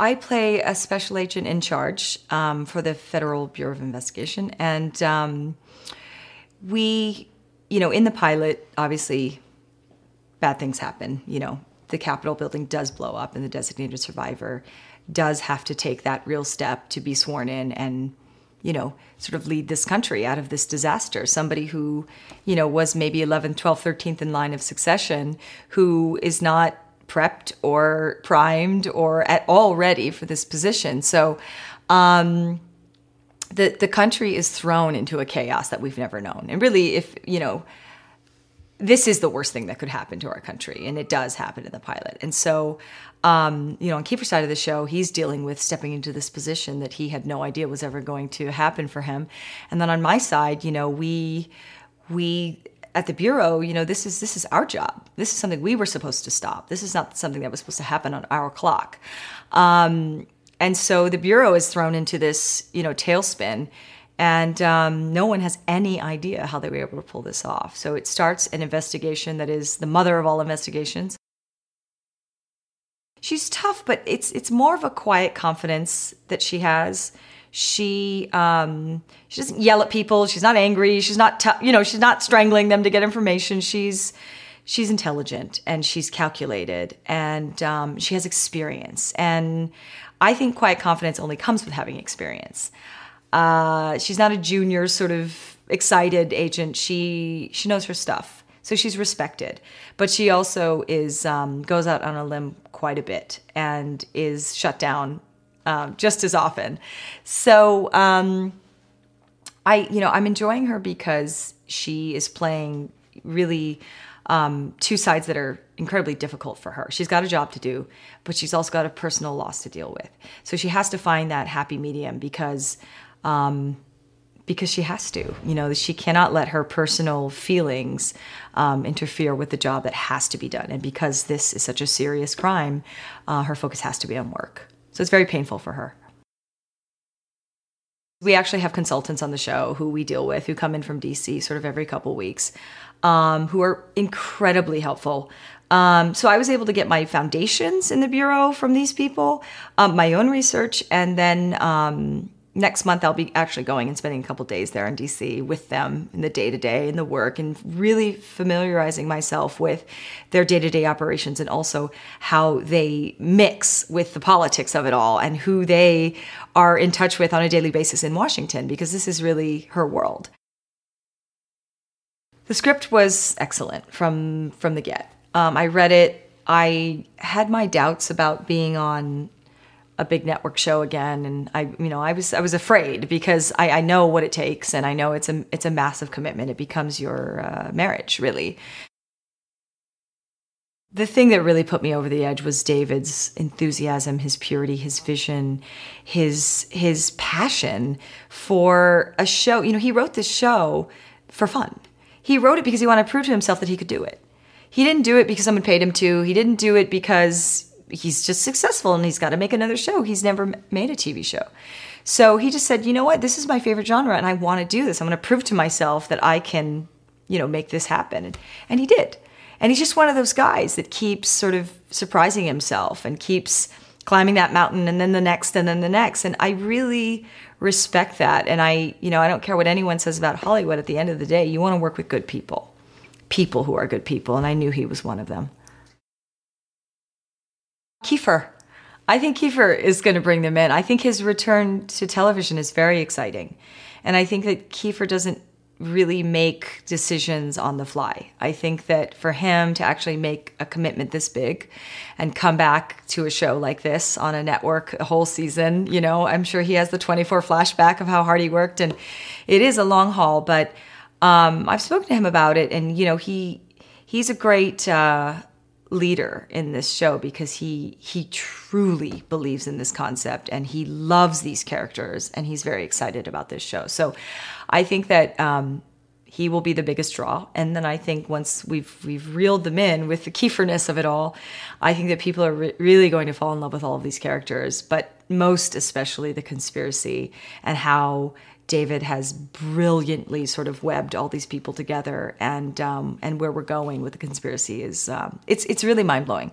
I play a special agent in charge um, for the Federal Bureau of Investigation, and um, we, you know, in the pilot, obviously, bad things happen. You know, the Capitol building does blow up, and the designated survivor does have to take that real step to be sworn in and you know, sort of lead this country out of this disaster. Somebody who, you know, was maybe 11th, 12th, 13th in line of succession, who is not prepped or primed or at all ready for this position. So, um, the the country is thrown into a chaos that we've never known. And really, if you know, this is the worst thing that could happen to our country, and it does happen in the pilot. And so, um, you know, on Kiefer's side of the show, he's dealing with stepping into this position that he had no idea was ever going to happen for him. And then on my side, you know, we we at the bureau, you know, this is this is our job. This is something we were supposed to stop. This is not something that was supposed to happen on our clock. Um, and so the bureau is thrown into this, you know, tailspin, and um, no one has any idea how they were able to pull this off. So it starts an investigation that is the mother of all investigations. She's tough, but it's it's more of a quiet confidence that she has she um, she doesn't yell at people. She's not angry. She's not t- you know she's not strangling them to get information. She's she's intelligent and she's calculated and um, she has experience. And I think quiet confidence only comes with having experience. Uh, she's not a junior sort of excited agent. She she knows her stuff, so she's respected. But she also is um, goes out on a limb quite a bit and is shut down um, just as often. So um, I, you know, I'm enjoying her because she is playing really um, two sides that are incredibly difficult for her. She's got a job to do, but she's also got a personal loss to deal with. So she has to find that happy medium because. Um, because she has to, you know, she cannot let her personal feelings um, interfere with the job that has to be done. And because this is such a serious crime, uh, her focus has to be on work. So it's very painful for her. We actually have consultants on the show who we deal with who come in from DC sort of every couple weeks, um, who are incredibly helpful. Um, so I was able to get my foundations in the bureau from these people, um, my own research, and then um, next month I'll be actually going and spending a couple days there in DC with them in the day to day and the work and really familiarizing myself with their day to day operations and also how they mix with the politics of it all and who they are in touch with on a daily basis in Washington because this is really her world. The script was excellent from from the get. Um, I read it. I had my doubts about being on a big network show again. And i you know i was i was afraid because i, I know what it takes and i know it's a it's a massive commitment. It becomes your uh, marriage really. The thing that really put me over the edge was david's enthusiasm his purity his vision his his passion for a show. You know he wrote this show for fun. He wrote it because he wanted to prove to himself that he could do it. He didn't do it because someone paid him to. He didn't do it because he's just successful and he's got to make another show. He's never made a TV show. So he just said, you know what, this is my favorite genre and I want to do this. I'm going to prove to myself that I can, you know, make this happen. And, and he did. And he's just one of those guys that keeps sort of surprising himself and keeps climbing that mountain and then the next and then the next. And I really respect that. And I, you know, I don't care what anyone says about Hollywood. At the end of the day, you want to work with good people, people who are good people. And I knew he was one of them. Kiefer. I think Kiefer is going to bring them in. I think his return to television is very exciting. And I think that Kiefer doesn't really make decisions on the fly. I think that for him to actually make a commitment this big and come back to a show like this on a network a whole season, you know, I'm sure he has the 24 flashback of how hard he worked and it is a long haul, but um, I've spoken to him about it and you know, he he's a great uh, leader in this show because he he truly believes in this concept and he loves these characters and he's very excited about this show. So I think that um, he will be the biggest draw. And then I think once we've we've reeled them in with the Kieferness of it all, I think that people are re- really going to fall in love with all of these characters, but most especially the conspiracy and how David has brilliantly sort of webbed all these people together, and um, and where we're going with the conspiracy is um, it's it's really mind blowing.